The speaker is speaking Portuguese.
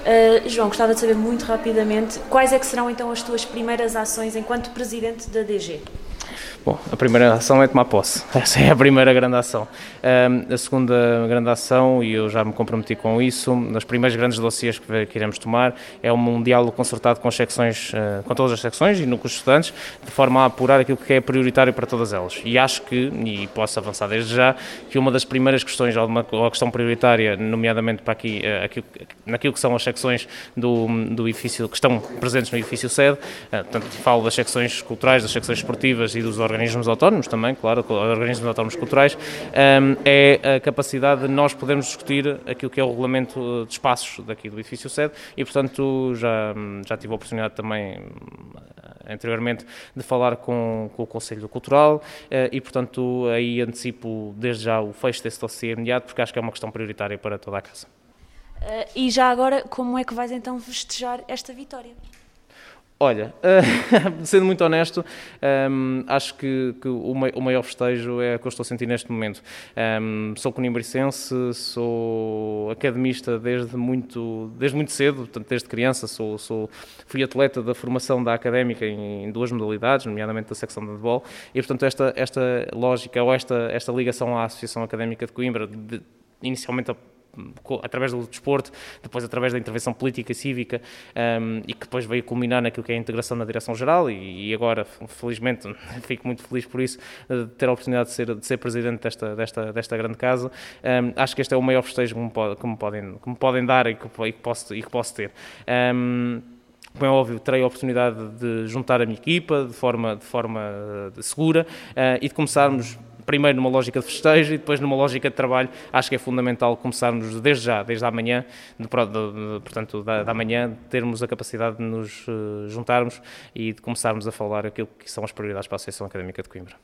Uh, João, gostava de saber muito rapidamente quais é que serão então as tuas primeiras ações enquanto presidente da DG? Bom, a primeira ação é tomar posse. Essa é a primeira grande ação. Um, a segunda grande ação, e eu já me comprometi com isso, nas primeiras grandes dossiês que, que iremos tomar, é um, um diálogo concertado com secções, uh, com todas as secções e com os estudantes, de forma a apurar aquilo que é prioritário para todas elas. E acho que, e posso avançar desde já, que uma das primeiras questões, ou uma, ou questão prioritária, nomeadamente para aqui, uh, aquilo, naquilo que são as secções do, do edifício, que estão presentes no edifício sede, uh, portanto, falo das secções culturais, das secções esportivas e dos organismos autónomos também, claro, organismos autónomos culturais, um, é a capacidade de nós podermos discutir aquilo que é o regulamento de espaços daqui do edifício sede e, portanto, já, já tive a oportunidade também anteriormente de falar com, com o Conselho Cultural e, portanto, aí antecipo desde já o fecho desse dossiê imediato, porque acho que é uma questão prioritária para toda a casa. Uh, e já agora, como é que vais então festejar esta vitória? Olha, uh, sendo muito honesto, um, acho que, que o, o, maior festejo é o que eu estou a sentir neste momento. Um, sou conimbricense, sou academista desde muito, desde muito cedo, portanto, desde criança. Sou, sou, fui atleta da formação da académica em, em, duas modalidades, nomeadamente da secção de handball, e portanto esta, esta lógica ou esta, esta ligação à Associação Académica de Coimbra, de, inicialmente através do desporto, depois através da intervenção política e cívica um, e que depois veio culminar naquilo que é a integração na direção-geral e, e, agora, felizmente, fico muito feliz por isso, de ter a oportunidade de ser, de ser presidente desta, desta, desta grande casa. Um, acho que este é o maior festejo que me, pode, que me, podem, que me podem dar e que, e que, posso, e que posso ter. Um, como é óbvio, terei a oportunidade de juntar a minha equipa de forma, de forma eh, segura uh, e de começarmos primeiro numa lógica de festejo e depois numa lógica de trabalho, acho que é fundamental começarmos desde já, desde amanhã, de, de, portanto, da, da manhã, termos a capacidade de nos uh, juntarmos e de começarmos a falar aquilo que são as prioridades para a Associação Académica de Coimbra.